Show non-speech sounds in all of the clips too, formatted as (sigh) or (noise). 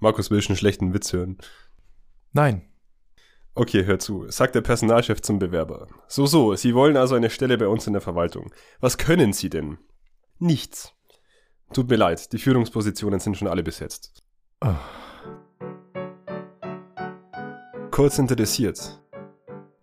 Markus will schon einen schlechten Witz hören. Nein. Okay, hör zu, sagt der Personalchef zum Bewerber. So, so, Sie wollen also eine Stelle bei uns in der Verwaltung. Was können Sie denn? Nichts. Tut mir leid, die Führungspositionen sind schon alle besetzt. Oh. Kurz interessiert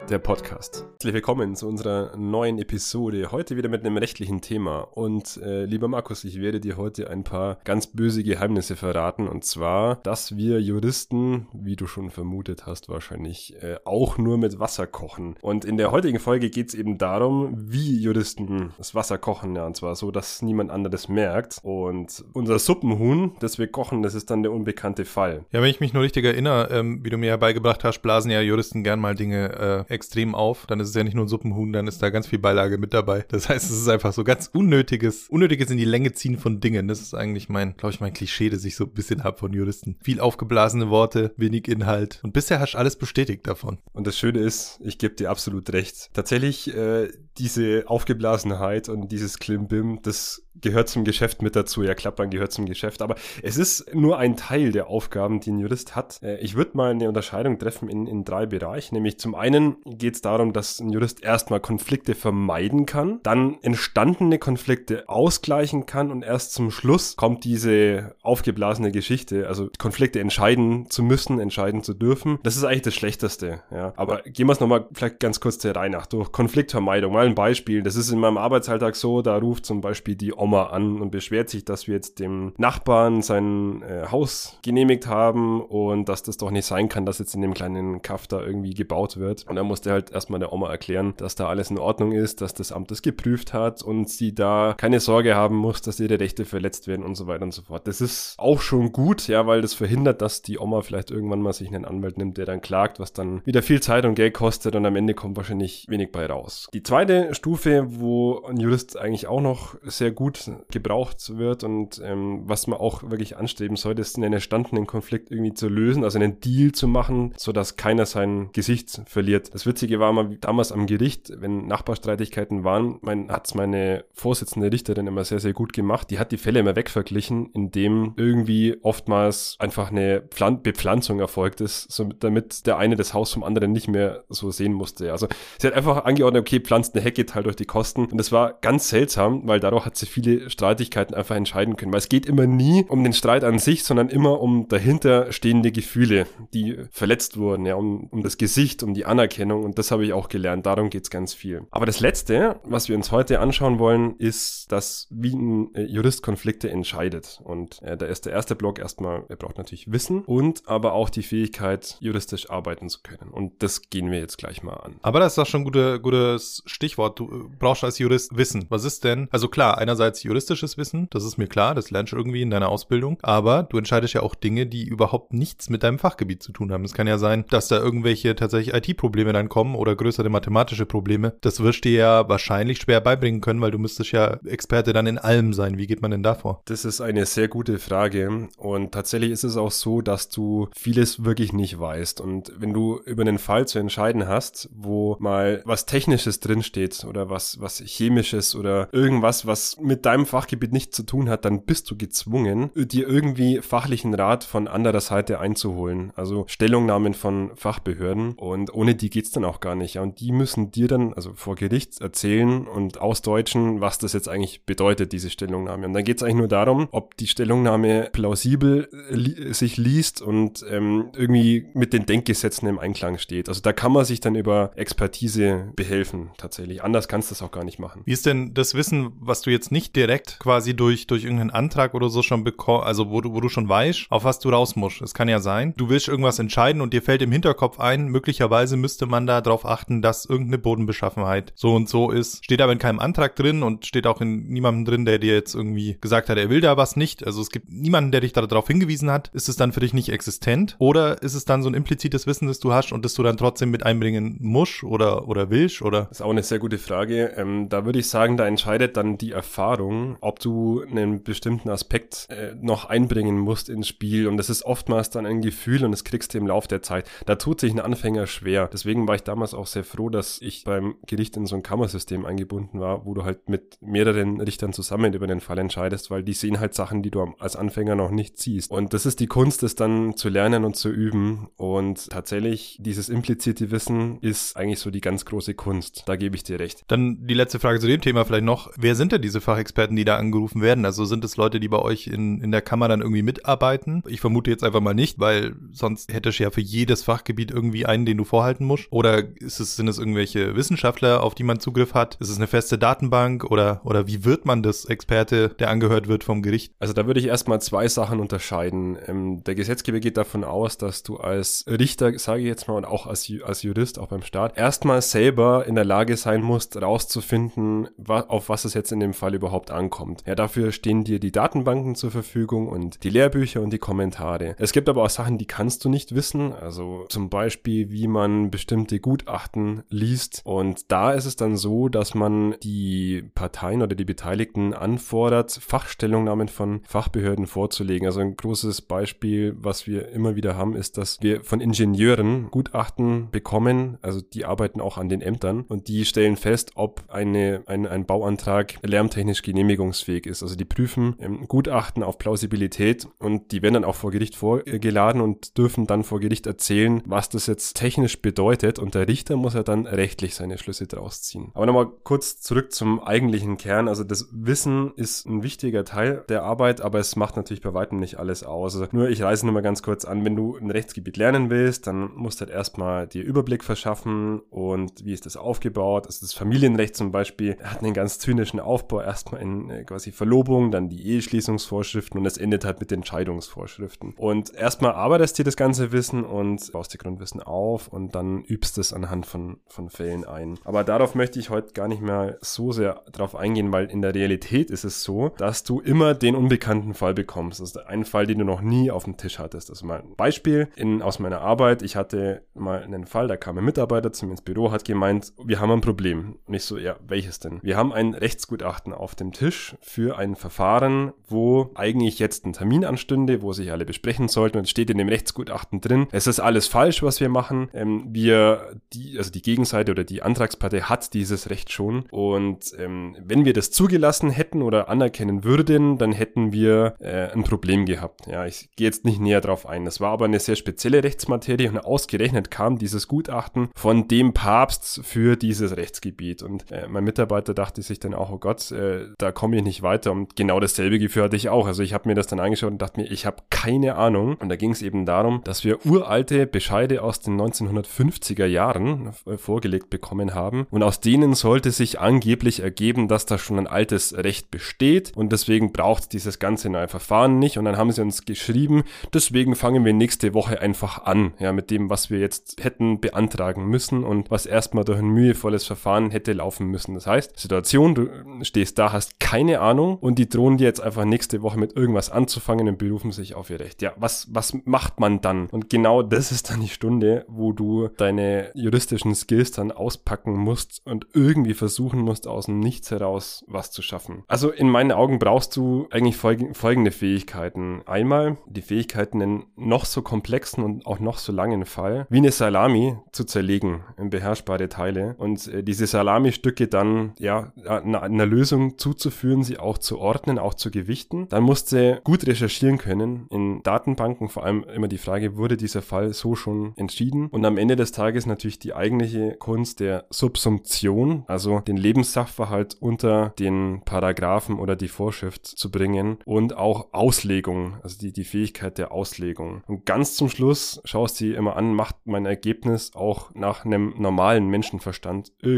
der Podcast. Herzlich willkommen zu unserer neuen Episode. Heute wieder mit einem rechtlichen Thema. Und äh, lieber Markus, ich werde dir heute ein paar ganz böse Geheimnisse verraten. Und zwar, dass wir Juristen, wie du schon vermutet hast, wahrscheinlich äh, auch nur mit Wasser kochen. Und in der heutigen Folge geht es eben darum, wie Juristen das Wasser kochen. Ja, und zwar so, dass niemand anderes merkt. Und unser Suppenhuhn, das wir kochen, das ist dann der unbekannte Fall. Ja, wenn ich mich nur richtig erinnere, ähm, wie du mir ja beigebracht hast, blasen ja Juristen gern mal Dinge äh, extrem auf, dann ist es ja nicht nur ein Suppenhuhn, dann ist da ganz viel Beilage mit dabei. Das heißt, es ist einfach so ganz unnötiges, unnötiges in die Länge ziehen von Dingen. Das ist eigentlich mein, glaube ich, mein Klischee, das ich so ein bisschen habe von Juristen. Viel aufgeblasene Worte, wenig Inhalt. Und bisher hast du alles bestätigt davon. Und das Schöne ist, ich gebe dir absolut recht. Tatsächlich, äh, diese Aufgeblasenheit und dieses Klimbim, das gehört zum Geschäft mit dazu. Ja, Klappern gehört zum Geschäft. Aber es ist nur ein Teil der Aufgaben, die ein Jurist hat. Äh, ich würde mal eine Unterscheidung treffen in, in drei Bereichen. Nämlich zum einen geht es darum, dass ein Jurist erstmal Konflikte vermeiden kann, dann entstandene Konflikte ausgleichen kann und erst zum Schluss kommt diese aufgeblasene Geschichte, also Konflikte entscheiden zu müssen, entscheiden zu dürfen. Das ist eigentlich das Schlechteste. Ja. Aber gehen wir es nochmal vielleicht ganz kurz der Reihe nach durch. Konfliktvermeidung, mal ein Beispiel. Das ist in meinem Arbeitsalltag so, da ruft zum Beispiel die Oma an und beschwert sich, dass wir jetzt dem Nachbarn sein äh, Haus genehmigt haben und dass das doch nicht sein kann, dass jetzt in dem kleinen Kaff da irgendwie gebaut wird. Und dann musste halt erstmal der Oma erklären, dass da alles in Ordnung ist, dass das Amt das geprüft hat und sie da keine Sorge haben muss, dass ihre Rechte verletzt werden und so weiter und so fort. Das ist auch schon gut, ja, weil das verhindert, dass die Oma vielleicht irgendwann mal sich einen Anwalt nimmt, der dann klagt, was dann wieder viel Zeit und Geld kostet und am Ende kommt wahrscheinlich wenig bei raus. Die zweite Stufe, wo ein Jurist eigentlich auch noch sehr gut gebraucht wird und ähm, was man auch wirklich anstreben sollte, ist einen entstandenen Konflikt irgendwie zu lösen, also einen Deal zu machen, sodass keiner sein Gesicht verliert. Das Witzige war mal damals am Gericht, wenn Nachbarstreitigkeiten waren, mein, hat's meine Vorsitzende Richterin immer sehr, sehr gut gemacht. Die hat die Fälle immer wegverglichen, indem irgendwie oftmals einfach eine Pflan Bepflanzung erfolgt ist, so, damit der eine das Haus vom anderen nicht mehr so sehen musste. Also sie hat einfach angeordnet, okay, pflanzt eine Hecke, teilt durch die Kosten. Und das war ganz seltsam, weil dadurch hat sie viele viele Streitigkeiten einfach entscheiden können. Weil es geht immer nie um den Streit an sich, sondern immer um dahinter stehende Gefühle, die verletzt wurden, ja, um, um das Gesicht, um die Anerkennung. Und das habe ich auch gelernt. Darum geht es ganz viel. Aber das Letzte, was wir uns heute anschauen wollen, ist, dass wie ein äh, Jurist Konflikte entscheidet. Und äh, da ist der erste Block erstmal, er braucht natürlich Wissen und aber auch die Fähigkeit, juristisch arbeiten zu können. Und das gehen wir jetzt gleich mal an. Aber das ist doch schon ein gute, gutes Stichwort. Du äh, brauchst als Jurist Wissen. Was ist denn? Also klar, einerseits juristisches Wissen, das ist mir klar, das lernst du irgendwie in deiner Ausbildung, aber du entscheidest ja auch Dinge, die überhaupt nichts mit deinem Fachgebiet zu tun haben. Es kann ja sein, dass da irgendwelche tatsächlich IT-Probleme dann kommen oder größere mathematische Probleme. Das wirst du ja wahrscheinlich schwer beibringen können, weil du müsstest ja Experte dann in allem sein. Wie geht man denn davor? Das ist eine sehr gute Frage und tatsächlich ist es auch so, dass du vieles wirklich nicht weißt und wenn du über einen Fall zu entscheiden hast, wo mal was Technisches drinsteht oder was, was Chemisches oder irgendwas, was mit deinem Fachgebiet nichts zu tun hat, dann bist du gezwungen, dir irgendwie fachlichen Rat von anderer Seite einzuholen. Also Stellungnahmen von Fachbehörden. Und ohne die geht's dann auch gar nicht. Und die müssen dir dann, also vor Gericht, erzählen und ausdeutschen, was das jetzt eigentlich bedeutet, diese Stellungnahme. Und dann geht's eigentlich nur darum, ob die Stellungnahme plausibel li sich liest und ähm, irgendwie mit den Denkgesetzen im Einklang steht. Also da kann man sich dann über Expertise behelfen, tatsächlich. Anders kannst du das auch gar nicht machen. Wie ist denn das Wissen, was du jetzt nicht direkt quasi durch, durch irgendeinen Antrag oder so schon bekommst, also wo du, wo du schon weißt, auf was du raus musst. Es kann ja sein, du willst irgendwas entscheiden und dir fällt im Hinterkopf ein, möglicherweise müsste man da darauf achten, dass irgendeine Bodenbeschaffenheit so und so ist. Steht aber in keinem Antrag drin und steht auch in niemandem drin, der dir jetzt irgendwie gesagt hat, er will da was nicht. Also es gibt niemanden, der dich darauf hingewiesen hat. Ist es dann für dich nicht existent? Oder ist es dann so ein implizites Wissen, das du hast und das du dann trotzdem mit einbringen musst oder, oder willst? Oder? Das ist auch eine sehr sehr gute Frage. Ähm, da würde ich sagen, da entscheidet dann die Erfahrung, ob du einen bestimmten Aspekt äh, noch einbringen musst ins Spiel. Und das ist oftmals dann ein Gefühl und das kriegst du im Laufe der Zeit. Da tut sich ein Anfänger schwer. Deswegen war ich damals auch sehr froh, dass ich beim Gericht in so ein Kammersystem eingebunden war, wo du halt mit mehreren Richtern zusammen über den Fall entscheidest, weil die sehen halt Sachen, die du als Anfänger noch nicht siehst. Und das ist die Kunst, das dann zu lernen und zu üben. Und tatsächlich, dieses implizite Wissen ist eigentlich so die ganz große Kunst. Da gebe ich dir recht. Dann die letzte Frage zu dem Thema vielleicht noch. Wer sind denn diese Fachexperten, die da angerufen werden? Also sind es Leute, die bei euch in, in der Kammer dann irgendwie mitarbeiten? Ich vermute jetzt einfach mal nicht, weil sonst hättest du ja für jedes Fachgebiet irgendwie einen, den du vorhalten musst. Oder ist es, sind es irgendwelche Wissenschaftler, auf die man Zugriff hat? Ist es eine feste Datenbank oder, oder wie wird man das Experte, der angehört wird vom Gericht? Also da würde ich erstmal zwei Sachen unterscheiden. Ähm, der Gesetzgeber geht davon aus, dass du als Richter, sage ich jetzt mal, und auch als, als Jurist, auch beim Staat, erstmal selber in der Lage sein musst, rauszufinden, auf was es jetzt in dem Fall überhaupt ankommt. Ja, dafür stehen dir die Datenbanken zur Verfügung und die Lehrbücher und die Kommentare. Es gibt aber auch Sachen, die kannst du nicht wissen. Also zum Beispiel, wie man bestimmte Gutachten liest. Und da ist es dann so, dass man die Parteien oder die Beteiligten anfordert, Fachstellungnahmen von Fachbehörden vorzulegen. Also ein großes Beispiel, was wir immer wieder haben, ist, dass wir von Ingenieuren Gutachten bekommen. Also die arbeiten auch an den Ämtern und die stellen fest, ob eine, ein, ein Bauantrag lärmtechnisch genehmigungsfähig ist. Also die prüfen ähm, Gutachten auf Plausibilität und die werden dann auch vor Gericht vorgeladen und dürfen dann vor Gericht erzählen, was das jetzt technisch bedeutet und der Richter muss ja dann rechtlich seine Schlüsse draus ziehen. Aber nochmal kurz zurück zum eigentlichen Kern. Also das Wissen ist ein wichtiger Teil der Arbeit, aber es macht natürlich bei weitem nicht alles aus. Also nur ich reise nur mal ganz kurz an, wenn du ein Rechtsgebiet lernen willst, dann musst du halt erstmal dir Überblick verschaffen und wie ist das aufgebaut. Also das Familienrecht zum Beispiel hat einen ganz zynischen Aufbau. Erstmal in äh, quasi Verlobung, dann die Eheschließungsvorschriften und es endet halt mit den Scheidungsvorschriften. Und erstmal arbeitest du das ganze Wissen und baust dir Grundwissen auf und dann übst es anhand von, von Fällen ein. Aber darauf möchte ich heute gar nicht mehr so sehr drauf eingehen, weil in der Realität ist es so, dass du immer den unbekannten Fall bekommst. Das ist ein Fall, den du noch nie auf dem Tisch hattest. Das ist mal ein Beispiel in, aus meiner Arbeit. Ich hatte mal einen Fall, da kam ein Mitarbeiter zu mir ins Büro, hat gemeint, wir haben ein Problem. Und ich so, ja, welches denn? Wir haben ein Rechtsgutachten auf dem Tisch für ein Verfahren, wo eigentlich jetzt ein Termin anstünde, wo sich alle besprechen sollten und es steht in dem Rechtsgutachten drin, es ist alles falsch, was wir machen. Ähm, wir, die, also die Gegenseite oder die Antragspartei hat dieses Recht schon und ähm, wenn wir das zugelassen hätten oder anerkennen würden, dann hätten wir äh, ein Problem gehabt. Ja, ich gehe jetzt nicht näher drauf ein. Das war aber eine sehr spezielle Rechtsmaterie und ausgerechnet kam dieses Gutachten von dem Papst für dieses Rechtsgebiet und äh, mein Mitarbeiter dachte sich dann auch, oh Gott, äh, da komme ich nicht weiter. Und genau dasselbe Gefühl hatte ich auch. Also ich habe mir das dann angeschaut und dachte mir, ich habe keine Ahnung. Und da ging es eben darum, dass wir uralte Bescheide aus den 1950er Jahren äh, vorgelegt bekommen haben. Und aus denen sollte sich angeblich ergeben, dass da schon ein altes Recht besteht. Und deswegen braucht dieses ganze neue Verfahren nicht. Und dann haben sie uns geschrieben, deswegen fangen wir nächste Woche einfach an, ja, mit dem, was wir jetzt hätten beantragen müssen und was erstmal durch ein mühevolles Verfahren hätte laufen müssen. Das heißt, Situation, du stehst da, hast keine Ahnung und die drohen dir jetzt einfach nächste Woche mit irgendwas anzufangen und berufen sich auf ihr Recht. Ja, was, was macht man dann? Und genau das ist dann die Stunde, wo du deine juristischen Skills dann auspacken musst und irgendwie versuchen musst, aus dem Nichts heraus was zu schaffen. Also in meinen Augen brauchst du eigentlich folgende Fähigkeiten. Einmal die Fähigkeiten, einen noch so komplexen und auch noch so langen Fall wie eine Salami zu zerlegen in beherrschbare Teile und äh, diese Salami-Stücke dann ja einer Lösung zuzuführen, sie auch zu ordnen, auch zu gewichten. Dann musst du gut recherchieren können in Datenbanken, vor allem immer die Frage, wurde dieser Fall so schon entschieden? Und am Ende des Tages natürlich die eigentliche Kunst der Subsumption, also den Lebenssachverhalt unter den Paragraphen oder die Vorschrift zu bringen und auch Auslegung, also die, die Fähigkeit der Auslegung. Und ganz zum Schluss schaust du dir immer an, macht mein Ergebnis auch nach einem normalen Menschenverstand irgendwie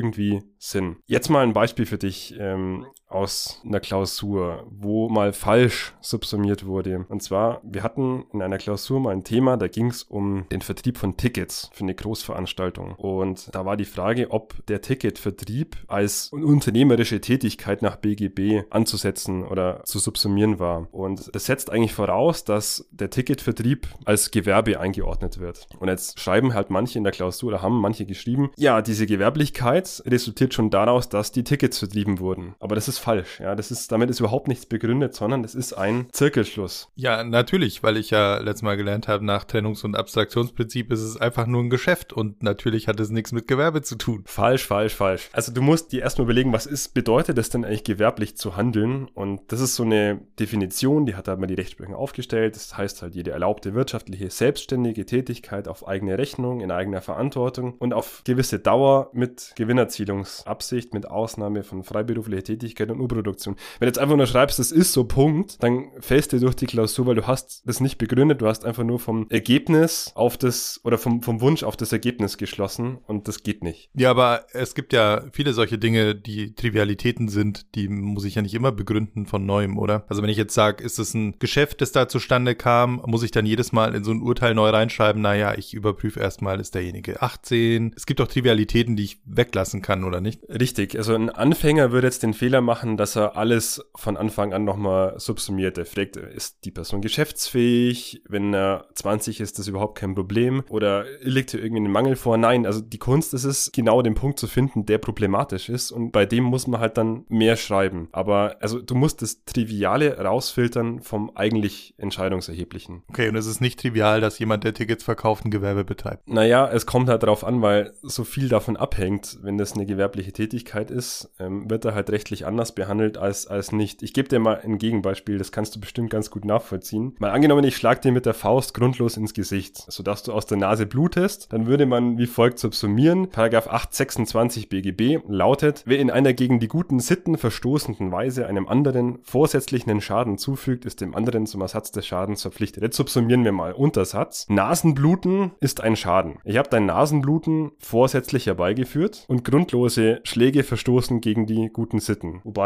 Sinn. Jetzt mal ein Beispiel für dich ähm, aus einer Klausur, wo mal falsch subsumiert wurde. Und zwar, wir hatten in einer Klausur mal ein Thema, da ging es um den Vertrieb von Tickets für eine Großveranstaltung. Und da war die Frage, ob der Ticketvertrieb als unternehmerische Tätigkeit nach BGB anzusetzen oder zu subsumieren war. Und das setzt eigentlich voraus, dass der Ticketvertrieb als Gewerbe eingeordnet wird. Und jetzt schreiben halt manche in der Klausur oder haben manche geschrieben, ja, diese Gewerblichkeit resultiert schon daraus, dass die Tickets vertrieben wurden. Aber das ist falsch. Ja, das ist, damit ist überhaupt nichts begründet, sondern das ist ein Zirkelschluss. Ja, natürlich, weil ich ja letztes Mal gelernt habe, nach Trennungs- und Abstraktionsprinzip ist es einfach nur ein Geschäft und natürlich hat es nichts mit Gewerbe zu tun. Falsch, falsch, falsch. Also du musst dir erstmal überlegen, was ist, bedeutet es denn eigentlich gewerblich zu handeln? Und das ist so eine Definition, die hat da mal die Rechtsprechung aufgestellt. Das heißt halt jede erlaubte wirtschaftliche, selbstständige Tätigkeit auf eigene Rechnung, in eigener Verantwortung und auf gewisse Dauer mit Gewinnerzielungsabsicht, mit Ausnahme von freiberuflicher Tätigkeit und Urproduktion. Wenn du jetzt einfach nur schreibst, das ist so Punkt, dann fällst du durch die Klausur, weil du hast das nicht begründet, du hast einfach nur vom Ergebnis auf das oder vom, vom Wunsch auf das Ergebnis geschlossen und das geht nicht. Ja, aber es gibt ja viele solche Dinge, die Trivialitäten sind, die muss ich ja nicht immer begründen von neuem, oder? Also wenn ich jetzt sage, ist es ein Geschäft, das da zustande kam, muss ich dann jedes Mal in so ein Urteil neu reinschreiben, naja, ich überprüfe erstmal, ist derjenige 18. Es gibt doch Trivialitäten, die ich weglassen kann, oder nicht? Richtig, also ein Anfänger würde jetzt den Fehler machen, dass er alles von Anfang an nochmal subsumiert. Er fragt, ist die Person geschäftsfähig? Wenn er 20 ist, ist das überhaupt kein Problem. Oder liegt hier irgendwie ein Mangel vor? Nein, also die Kunst ist es, genau den Punkt zu finden, der problematisch ist. Und bei dem muss man halt dann mehr schreiben. Aber also du musst das Triviale rausfiltern vom eigentlich Entscheidungserheblichen. Okay, und es ist nicht trivial, dass jemand, der Tickets verkauft, ein Gewerbe betreibt. Naja, es kommt halt darauf an, weil so viel davon abhängt, wenn das eine gewerbliche Tätigkeit ist, ähm, wird er halt rechtlich anders behandelt als, als nicht. Ich gebe dir mal ein Gegenbeispiel, das kannst du bestimmt ganz gut nachvollziehen. Mal angenommen, ich schlag dir mit der Faust grundlos ins Gesicht, sodass du aus der Nase blutest, dann würde man wie folgt subsumieren. Paragraph 826 BGB lautet, wer in einer gegen die guten Sitten verstoßenden Weise einem anderen vorsätzlichen Schaden zufügt, ist dem anderen zum Ersatz des Schadens verpflichtet. Jetzt subsumieren wir mal Untersatz. Nasenbluten ist ein Schaden. Ich habe dein Nasenbluten vorsätzlich herbeigeführt und grundlose Schläge verstoßen gegen die guten Sitten. Wobei,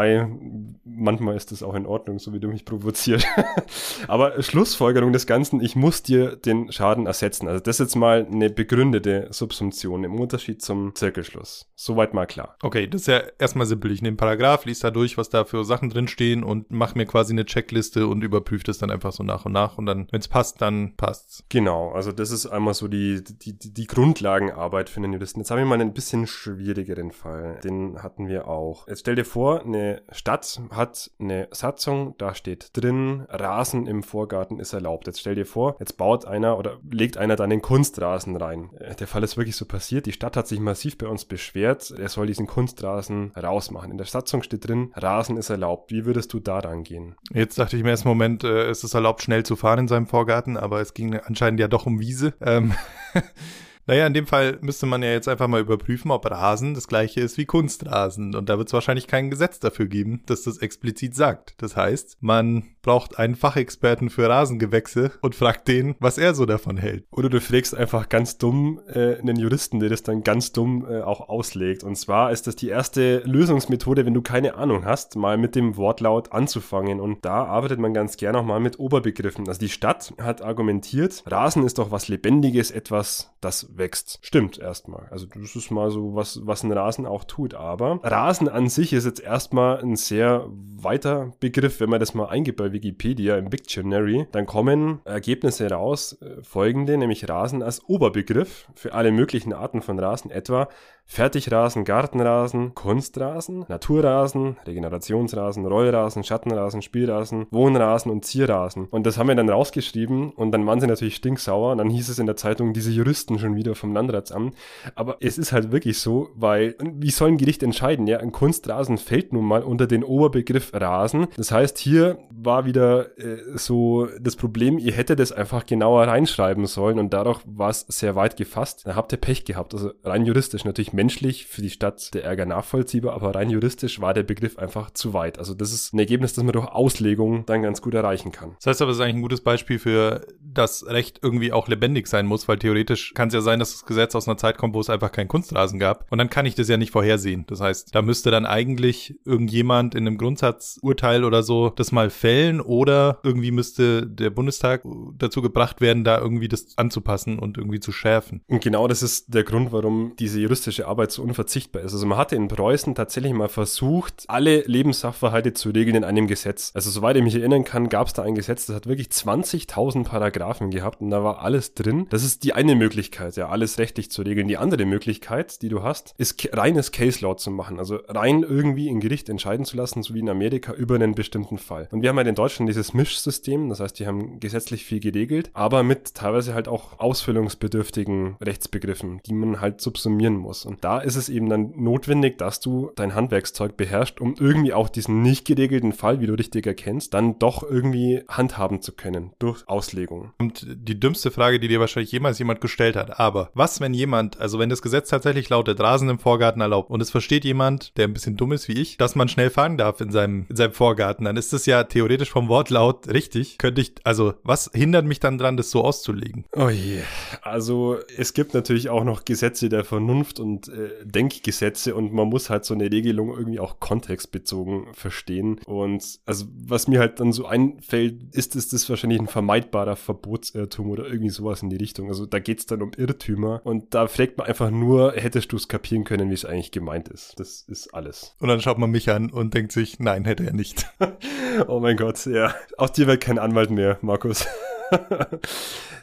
manchmal ist das auch in Ordnung, so wie du mich provoziert. (laughs) Aber Schlussfolgerung des Ganzen, ich muss dir den Schaden ersetzen. Also das ist jetzt mal eine begründete Subsumption im Unterschied zum Zirkelschluss. Soweit mal klar. Okay, das ist ja erstmal simpel. Ich nehme Paragraph, lies da durch, was da für Sachen drinstehen und mache mir quasi eine Checkliste und überprüfe das dann einfach so nach und nach. Und dann, wenn es passt, dann passt's. Genau, also das ist einmal so die, die, die Grundlagenarbeit für den Juristen. Jetzt habe ich mal einen bisschen schwierigeren Fall. Den hatten wir auch. Jetzt stell dir vor, eine Stadt hat eine Satzung, da steht drin, Rasen im Vorgarten ist erlaubt. Jetzt stell dir vor, jetzt baut einer oder legt einer da einen Kunstrasen rein. Äh, der Fall ist wirklich so passiert. Die Stadt hat sich massiv bei uns beschwert, er soll diesen Kunstrasen rausmachen. In der Satzung steht drin, Rasen ist erlaubt. Wie würdest du da rangehen? Jetzt dachte ich mir erst Moment, äh, ist es erlaubt, schnell zu fahren in seinem Vorgarten, aber es ging anscheinend ja doch um Wiese. Ähm (laughs) Naja, in dem Fall müsste man ja jetzt einfach mal überprüfen, ob Rasen das gleiche ist wie Kunstrasen. Und da wird es wahrscheinlich kein Gesetz dafür geben, dass das explizit sagt. Das heißt, man braucht einen Fachexperten für Rasengewächse und fragt den, was er so davon hält. Oder du fragst einfach ganz dumm äh, einen Juristen, der das dann ganz dumm äh, auch auslegt. Und zwar ist das die erste Lösungsmethode, wenn du keine Ahnung hast, mal mit dem Wortlaut anzufangen. Und da arbeitet man ganz gerne auch mal mit Oberbegriffen. Also die Stadt hat argumentiert, Rasen ist doch was Lebendiges, etwas, das wächst. Stimmt erstmal. Also das ist mal so, was, was ein Rasen auch tut. Aber Rasen an sich ist jetzt erstmal ein sehr weiter Begriff, wenn man das mal eingibt bei Wikipedia im Dictionary, dann kommen Ergebnisse raus, äh, folgende, nämlich Rasen als Oberbegriff für alle möglichen Arten von Rasen, etwa Fertigrasen, Gartenrasen, Kunstrasen, Naturrasen, Regenerationsrasen, Rollrasen, Schattenrasen, Spielrasen, Wohnrasen und Zierrasen. Und das haben wir dann rausgeschrieben und dann waren sie natürlich stinksauer und dann hieß es in der Zeitung, diese Juristen schon wieder vom Landratsamt. Aber es ist halt wirklich so, weil wie soll ein Gericht entscheiden? Ja, ein Kunstrasen fällt nun mal unter den Oberbegriff Rasen. Das heißt, hier war wieder äh, so das Problem, ihr hättet es einfach genauer reinschreiben sollen und dadurch war es sehr weit gefasst. Da habt ihr Pech gehabt. Also rein juristisch natürlich menschlich für die Stadt der Ärger nachvollziehbar, aber rein juristisch war der Begriff einfach zu weit. Also das ist ein Ergebnis, das man durch Auslegung dann ganz gut erreichen kann. Das heißt aber, es ist eigentlich ein gutes Beispiel für, dass Recht irgendwie auch lebendig sein muss, weil theoretisch kann es ja sein, dass das Gesetz aus einer Zeit kommt, wo es einfach keinen Kunstrasen gab. Und dann kann ich das ja nicht vorhersehen. Das heißt, da müsste dann eigentlich irgendjemand in einem Grundsatzurteil oder so das mal fällen oder irgendwie müsste der Bundestag dazu gebracht werden, da irgendwie das anzupassen und irgendwie zu schärfen. Und genau das ist der Grund, warum diese juristische Arbeit so unverzichtbar ist. Also man hatte in Preußen tatsächlich mal versucht, alle Lebenssachverhalte zu regeln in einem Gesetz. Also soweit ich mich erinnern kann, gab es da ein Gesetz, das hat wirklich 20.000 Paragraphen gehabt und da war alles drin. Das ist die eine Möglichkeit, ja, alles rechtlich zu regeln. Die andere Möglichkeit, die du hast, ist reines Case Law zu machen. Also rein irgendwie in Gericht entscheiden zu lassen, so wie in Amerika, über einen bestimmten Fall. Und wir haben halt in Deutschland dieses Mischsystem, das heißt, die haben gesetzlich viel geregelt, aber mit teilweise halt auch ausfüllungsbedürftigen Rechtsbegriffen, die man halt subsumieren muss. Und da ist es eben dann notwendig, dass du dein Handwerkszeug beherrschst, um irgendwie auch diesen nicht geregelten Fall, wie du richtig erkennst, dann doch irgendwie handhaben zu können durch Auslegung. Und die dümmste Frage, die dir wahrscheinlich jemals jemand gestellt hat, aber was, wenn jemand, also wenn das Gesetz tatsächlich lautet, Rasen im Vorgarten erlaubt und es versteht jemand, der ein bisschen dumm ist wie ich, dass man schnell fahren darf in seinem, in seinem Vorgarten, dann ist das ja theoretisch vom Wortlaut richtig. Könnte ich, also was hindert mich dann dran, das so auszulegen? Oh je. Also es gibt natürlich auch noch Gesetze der Vernunft und äh, Denkgesetze und man muss halt so eine Regelung irgendwie auch kontextbezogen verstehen. Und also was mir halt dann so einfällt, ist, ist das wahrscheinlich ein vermeidbarer Verbotsirrtum oder irgendwie sowas in die Richtung. Also da geht's dann um Irrtümer und da fragt man einfach nur, hättest du es kapieren können, wie es eigentlich gemeint ist. Das ist alles. Und dann schaut man mich an und denkt sich, nein, hätte er nicht. (laughs) oh mein Gott, ja. Aus dir wird kein Anwalt mehr, Markus. (laughs)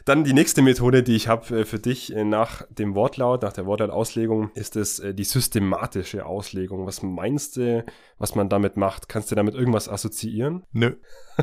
Dann die nächste Methode, die ich habe äh, für dich äh, nach dem Wortlaut, nach der Wortlautauslegung, ist es äh, die systematische Auslegung. Was meinst du, was man damit macht? Kannst du damit irgendwas assoziieren? Nö. (laughs)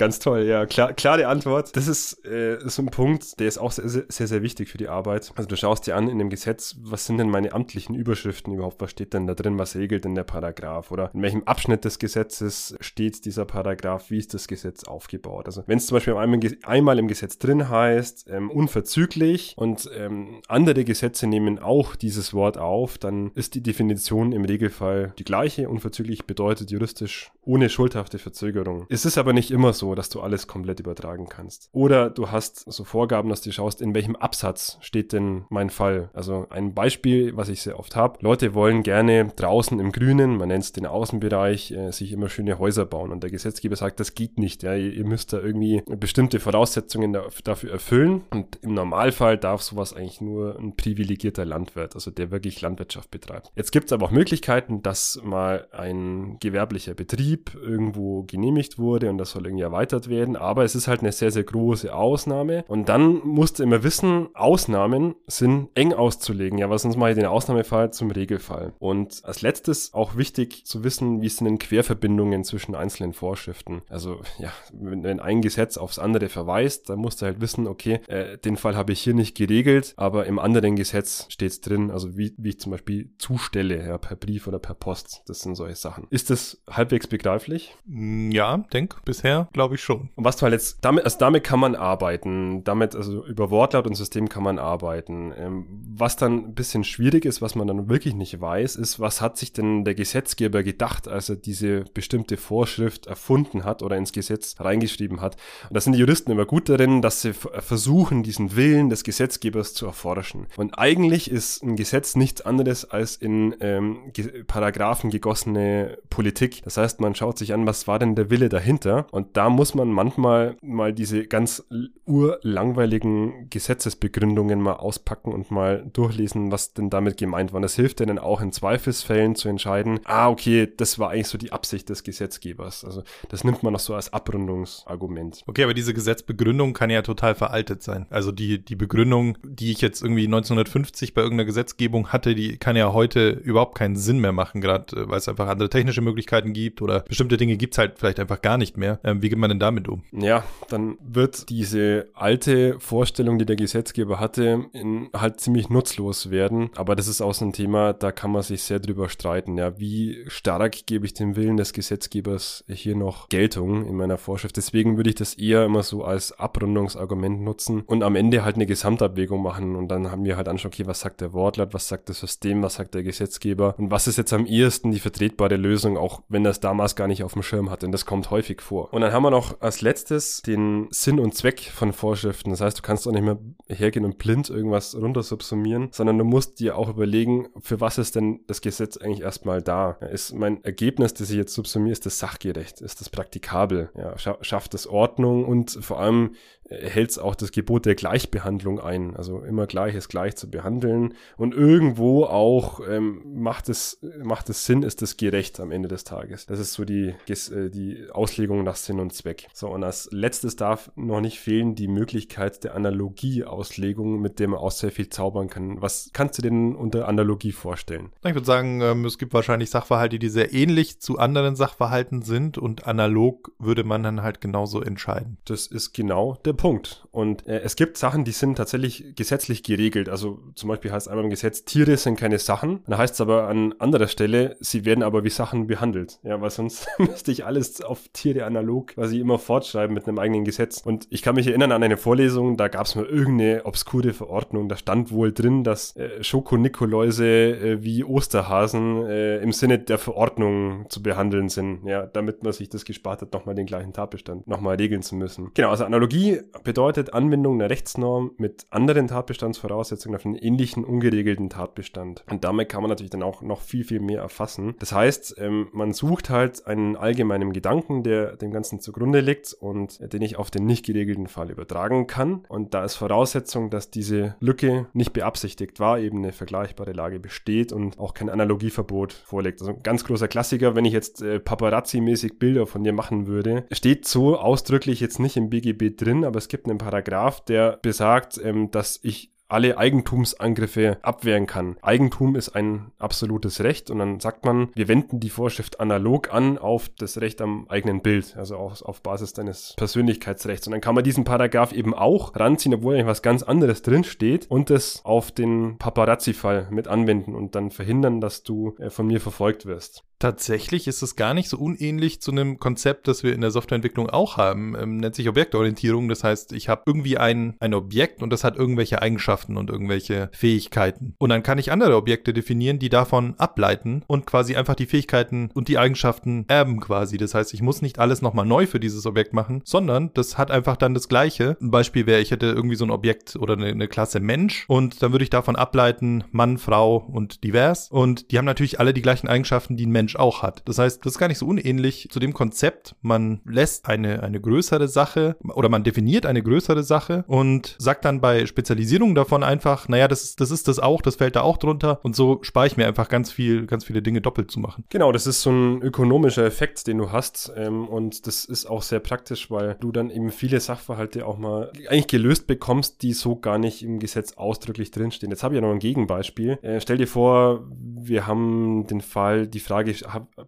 Ganz toll, ja, klar, klare Antwort. Das ist äh, so ein Punkt, der ist auch sehr, sehr, sehr wichtig für die Arbeit. Also du schaust dir an in dem Gesetz, was sind denn meine amtlichen Überschriften überhaupt, was steht denn da drin, was regelt denn der Paragraph oder in welchem Abschnitt des Gesetzes steht dieser Paragraph, wie ist das Gesetz aufgebaut. Also wenn es zum Beispiel einmal, einmal im Gesetz drin heißt, ähm, unverzüglich und ähm, andere Gesetze nehmen auch dieses Wort auf, dann ist die Definition im Regelfall die gleiche. Unverzüglich bedeutet juristisch ohne schuldhafte Verzögerung. Es ist aber nicht immer so, dass du alles komplett übertragen kannst. Oder du hast so Vorgaben, dass du schaust, in welchem Absatz steht denn mein Fall. Also ein Beispiel, was ich sehr oft habe. Leute wollen gerne draußen im Grünen, man nennt es den Außenbereich, äh, sich immer schöne Häuser bauen. Und der Gesetzgeber sagt, das geht nicht. Ja, ihr, ihr müsst da irgendwie bestimmte Voraussetzungen da, dafür erfüllen. Und im Normalfall darf sowas eigentlich nur ein privilegierter Landwirt, also der wirklich Landwirtschaft betreibt. Jetzt gibt es aber auch Möglichkeiten, dass mal ein gewerblicher Betrieb irgendwo genehmigt wurde und das soll irgendwie werden, aber es ist halt eine sehr, sehr große Ausnahme. Und dann musst du immer wissen, Ausnahmen sind eng auszulegen, ja, weil sonst mache ich den Ausnahmefall zum Regelfall. Und als letztes auch wichtig zu wissen, wie sind denn Querverbindungen zwischen einzelnen Vorschriften. Also ja, wenn, wenn ein Gesetz aufs andere verweist, dann musst du halt wissen, okay, äh, den Fall habe ich hier nicht geregelt, aber im anderen Gesetz steht es drin, also wie, wie ich zum Beispiel zustelle, ja, per Brief oder per Post. Das sind solche Sachen. Ist das halbwegs begreiflich? Ja, denk, bisher glaube ich schon. Und was du halt jetzt, damit, also damit kann man arbeiten. Damit, also über Wortlaut und System kann man arbeiten. Ähm, was dann ein bisschen schwierig ist, was man dann wirklich nicht weiß, ist, was hat sich denn der Gesetzgeber gedacht, als er diese bestimmte Vorschrift erfunden hat oder ins Gesetz reingeschrieben hat. Und da sind die Juristen immer gut darin, dass sie versuchen, diesen Willen des Gesetzgebers zu erforschen. Und eigentlich ist ein Gesetz nichts anderes als in ähm, Paragraphen gegossene Politik. Das heißt, man schaut sich an, was war denn der Wille dahinter? Und da muss man manchmal mal diese ganz urlangweiligen Gesetzesbegründungen mal auspacken und mal durchlesen, was denn damit gemeint war. das hilft denen auch in Zweifelsfällen zu entscheiden, ah, okay, das war eigentlich so die Absicht des Gesetzgebers. Also das nimmt man noch so als Abrundungsargument. Okay, aber diese Gesetzbegründung kann ja total veraltet sein. Also die, die Begründung, die ich jetzt irgendwie 1950 bei irgendeiner Gesetzgebung hatte, die kann ja heute überhaupt keinen Sinn mehr machen, gerade äh, weil es einfach andere technische Möglichkeiten gibt oder bestimmte Dinge gibt es halt vielleicht einfach gar nicht mehr. Ähm, wie man denn damit um? Ja, dann wird diese alte Vorstellung, die der Gesetzgeber hatte, in, halt ziemlich nutzlos werden. Aber das ist auch so ein Thema, da kann man sich sehr drüber streiten. Ja, wie stark gebe ich dem Willen des Gesetzgebers hier noch Geltung in meiner Vorschrift? Deswegen würde ich das eher immer so als Abrundungsargument nutzen und am Ende halt eine Gesamtabwägung machen und dann haben wir halt anschauen, okay, was sagt der Wortlaut, was sagt das System, was sagt der Gesetzgeber und was ist jetzt am ehesten die vertretbare Lösung, auch wenn das damals gar nicht auf dem Schirm hatte. Und das kommt häufig vor. Und dann haben wir noch als letztes den Sinn und Zweck von Vorschriften. Das heißt, du kannst auch nicht mehr hergehen und blind irgendwas runtersubsumieren, sondern du musst dir auch überlegen, für was ist denn das Gesetz eigentlich erstmal da? Ist mein Ergebnis, das ich jetzt subsumiere, ist das sachgerecht? Ist das praktikabel? Ja, schafft es Ordnung und vor allem hält es auch das Gebot der Gleichbehandlung ein. Also immer Gleiches gleich zu behandeln. Und irgendwo auch ähm, macht, es, macht es Sinn, ist es gerecht am Ende des Tages. Das ist so die, äh, die Auslegung nach Sinn und Zweck. So, und als letztes darf noch nicht fehlen die Möglichkeit der Analogieauslegung, mit der man auch sehr viel zaubern kann. Was kannst du denn unter Analogie vorstellen? Ich würde sagen, ähm, es gibt wahrscheinlich Sachverhalte, die sehr ähnlich zu anderen Sachverhalten sind und analog würde man dann halt genauso entscheiden. Das ist genau der Punkt. Und äh, es gibt Sachen, die sind tatsächlich gesetzlich geregelt. Also zum Beispiel heißt einmal im Gesetz, Tiere sind keine Sachen. Da heißt es aber an anderer Stelle, sie werden aber wie Sachen behandelt. Ja, weil sonst (laughs) müsste ich alles auf Tiere analog quasi immer fortschreiben mit einem eigenen Gesetz. Und ich kann mich erinnern an eine Vorlesung, da gab es mal irgendeine obskure Verordnung. Da stand wohl drin, dass äh, Schokonikoläuse äh, wie Osterhasen äh, im Sinne der Verordnung zu behandeln sind. Ja, damit man sich das gespart hat, nochmal den gleichen Tatbestand nochmal regeln zu müssen. Genau, also Analogie bedeutet Anwendung einer Rechtsnorm mit anderen Tatbestandsvoraussetzungen auf einen ähnlichen ungeregelten Tatbestand. Und damit kann man natürlich dann auch noch viel, viel mehr erfassen. Das heißt, ähm, man sucht halt einen allgemeinen Gedanken, der dem Ganzen zugrunde liegt und äh, den ich auf den nicht geregelten Fall übertragen kann. Und da ist Voraussetzung, dass diese Lücke nicht beabsichtigt war, eben eine vergleichbare Lage besteht und auch kein Analogieverbot vorliegt. Also ein ganz großer Klassiker, wenn ich jetzt äh, Paparazzi-mäßig Bilder von dir machen würde, steht so ausdrücklich jetzt nicht im BGB drin, aber es gibt einen Paragraph, der besagt, ähm, dass ich alle Eigentumsangriffe abwehren kann. Eigentum ist ein absolutes Recht und dann sagt man, wir wenden die Vorschrift analog an auf das Recht am eigenen Bild, also auf, auf Basis deines Persönlichkeitsrechts. Und dann kann man diesen Paragraph eben auch ranziehen, obwohl eigentlich was ganz anderes drin steht und das auf den Paparazzi-Fall mit anwenden und dann verhindern, dass du äh, von mir verfolgt wirst. Tatsächlich ist es gar nicht so unähnlich zu einem Konzept, das wir in der Softwareentwicklung auch haben. Ähm, nennt sich Objektorientierung. Das heißt, ich habe irgendwie ein, ein Objekt und das hat irgendwelche Eigenschaften und irgendwelche Fähigkeiten. Und dann kann ich andere Objekte definieren, die davon ableiten und quasi einfach die Fähigkeiten und die Eigenschaften erben quasi. Das heißt, ich muss nicht alles nochmal neu für dieses Objekt machen, sondern das hat einfach dann das Gleiche. Ein Beispiel wäre, ich hätte irgendwie so ein Objekt oder eine, eine Klasse Mensch und dann würde ich davon ableiten Mann, Frau und divers. Und die haben natürlich alle die gleichen Eigenschaften, die ein Mensch Mensch auch hat. Das heißt, das ist gar nicht so unähnlich zu dem Konzept. Man lässt eine, eine größere Sache oder man definiert eine größere Sache und sagt dann bei Spezialisierung davon einfach, naja, das ist, das ist das auch, das fällt da auch drunter und so spare ich mir einfach ganz viel, ganz viele Dinge doppelt zu machen. Genau, das ist so ein ökonomischer Effekt, den du hast ähm, und das ist auch sehr praktisch, weil du dann eben viele Sachverhalte auch mal eigentlich gelöst bekommst, die so gar nicht im Gesetz ausdrücklich drinstehen. Jetzt habe ich ja noch ein Gegenbeispiel. Äh, stell dir vor, wir haben den Fall, die Frage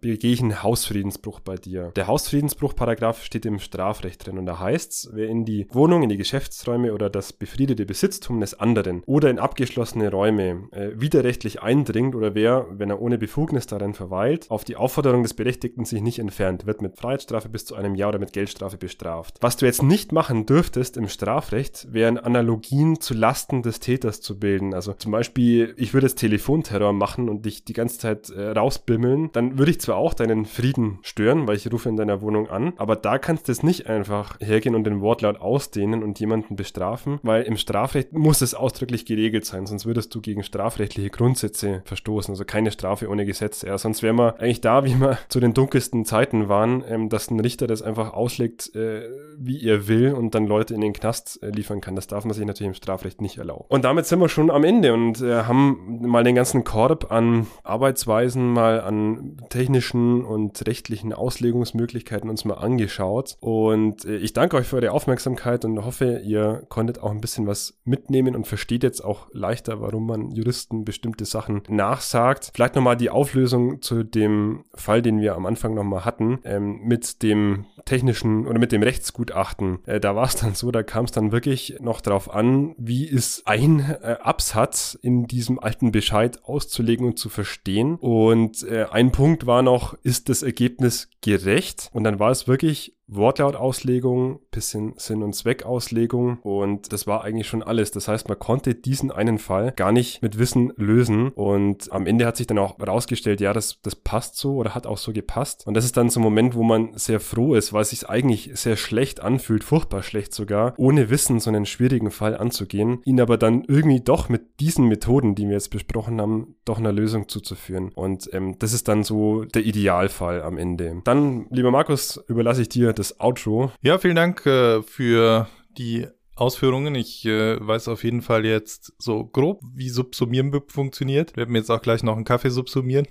begehe ich einen Hausfriedensbruch bei dir. Der Hausfriedensbruch-Paragraph steht im Strafrecht drin und da heißt wer in die Wohnung, in die Geschäftsräume oder das befriedete Besitztum des anderen oder in abgeschlossene Räume äh, widerrechtlich eindringt oder wer, wenn er ohne Befugnis darin verweilt, auf die Aufforderung des Berechtigten sich nicht entfernt, wird mit Freiheitsstrafe bis zu einem Jahr oder mit Geldstrafe bestraft. Was du jetzt nicht machen dürftest im Strafrecht, wären Analogien zu Lasten des Täters zu bilden. Also zum Beispiel, ich würde jetzt Telefonterror machen und dich die ganze Zeit äh, rausbimmeln, dann dann würde ich zwar auch deinen Frieden stören, weil ich rufe in deiner Wohnung an, aber da kannst du es nicht einfach hergehen und den Wortlaut ausdehnen und jemanden bestrafen, weil im Strafrecht muss es ausdrücklich geregelt sein, sonst würdest du gegen strafrechtliche Grundsätze verstoßen. Also keine Strafe ohne Gesetz. Ja, sonst wären wir eigentlich da, wie wir zu den dunkelsten Zeiten waren, ähm, dass ein Richter das einfach auslegt, äh, wie er will und dann Leute in den Knast äh, liefern kann. Das darf man sich natürlich im Strafrecht nicht erlauben. Und damit sind wir schon am Ende und äh, haben mal den ganzen Korb an Arbeitsweisen, mal an technischen und rechtlichen Auslegungsmöglichkeiten uns mal angeschaut. Und äh, ich danke euch für eure Aufmerksamkeit und hoffe, ihr konntet auch ein bisschen was mitnehmen und versteht jetzt auch leichter, warum man Juristen bestimmte Sachen nachsagt. Vielleicht nochmal die Auflösung zu dem Fall, den wir am Anfang nochmal hatten, ähm, mit dem technischen oder mit dem Rechtsgutachten. Äh, da war es dann so, da kam es dann wirklich noch darauf an, wie ist ein äh, Absatz in diesem alten Bescheid auszulegen und zu verstehen. Und äh, ein Punkt war noch, ist das Ergebnis gerecht? Und dann war es wirklich Wortlautauslegung, bisschen Sinn- und Zweckauslegung und das war eigentlich schon alles. Das heißt, man konnte diesen einen Fall gar nicht mit Wissen lösen und am Ende hat sich dann auch herausgestellt, ja, das, das passt so oder hat auch so gepasst. Und das ist dann so ein Moment, wo man sehr froh ist, weil es sich eigentlich sehr schlecht anfühlt, furchtbar schlecht sogar, ohne Wissen so einen schwierigen Fall anzugehen, ihn aber dann irgendwie doch mit diesen Methoden, die wir jetzt besprochen haben, doch einer Lösung zuzuführen. Und ähm, das ist dann so der Idealfall am Ende. Dann, lieber Markus, überlasse ich dir das Outro. Ja, vielen Dank äh, für die Ausführungen. Ich äh, weiß auf jeden Fall jetzt so grob, wie Subsumieren funktioniert. Wir werden jetzt auch gleich noch einen Kaffee subsumieren.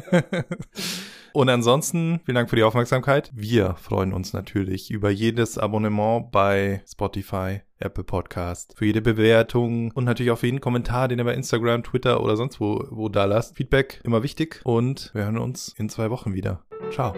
(laughs) Und ansonsten, vielen Dank für die Aufmerksamkeit. Wir freuen uns natürlich über jedes Abonnement bei Spotify, Apple Podcast, für jede Bewertung und natürlich auch für jeden Kommentar, den ihr bei Instagram, Twitter oder sonst wo, wo da lasst. Feedback immer wichtig und wir hören uns in zwei Wochen wieder. Ciao.